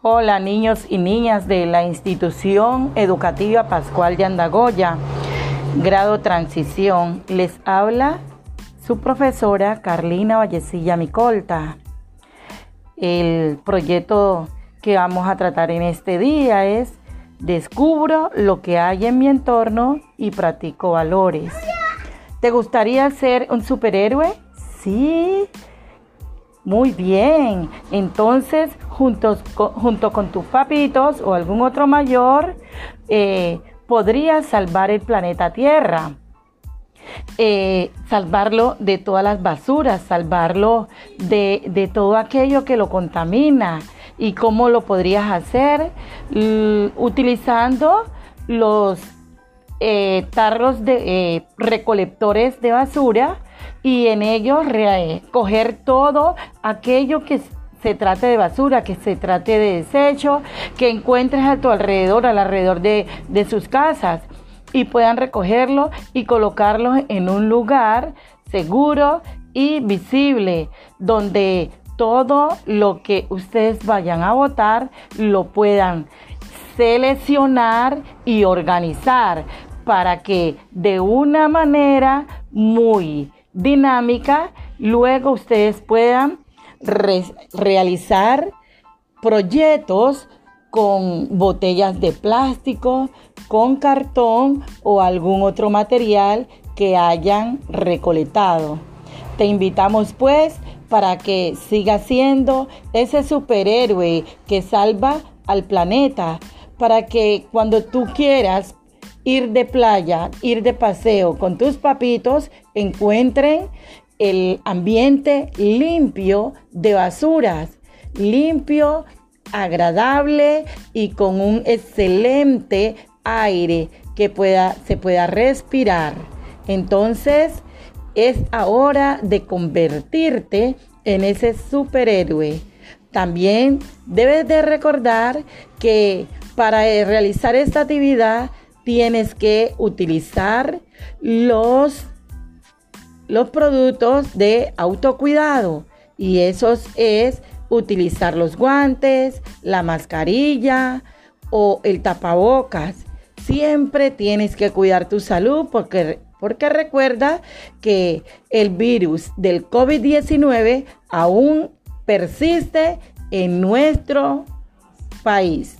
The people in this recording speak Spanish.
Hola niños y niñas de la institución educativa Pascual de Andagoya, grado transición. Les habla su profesora Carlina Vallecilla Micolta. El proyecto que vamos a tratar en este día es Descubro lo que hay en mi entorno y practico valores. ¿Te gustaría ser un superhéroe? Sí. Muy bien. Entonces, junto con tus papitos o algún otro mayor, eh, podrías salvar el planeta Tierra. Eh, salvarlo de todas las basuras, salvarlo de, todo aquello que lo contamina. ¿Y cómo lo podrías hacer? utilizando los eh, tarros de recolectores de basura y en ellos coger todo aquello que se trate de basura, que se trate de desecho, que encuentres a tu alrededor, alrededor de, de sus casas y puedan recogerlo y colocarlo en un lugar seguro y visible donde todo lo que ustedes vayan a votar lo puedan seleccionar y organizar para que de una manera muy dinámica, luego ustedes puedan realizar proyectos con botellas de plástico, con cartón o algún otro material que hayan recolectado. Te invitamos pues para que siga siendo ese superhéroe que salva al planeta, para que cuando tú quieras ir de playa, ir de paseo con tus papitos, encuentren el ambiente limpio de basuras, limpio, agradable y con un excelente aire que pueda, se pueda respirar. Entonces, es hora de convertirte en ese superhéroe. También debes de recordar que para realizar esta actividad tienes que utilizar los, los productos de autocuidado y esos es utilizar los guantes, la mascarilla o el tapabocas. Siempre tienes que cuidar tu salud porque, porque recuerda que el virus del COVID-19 aún persiste en nuestro país.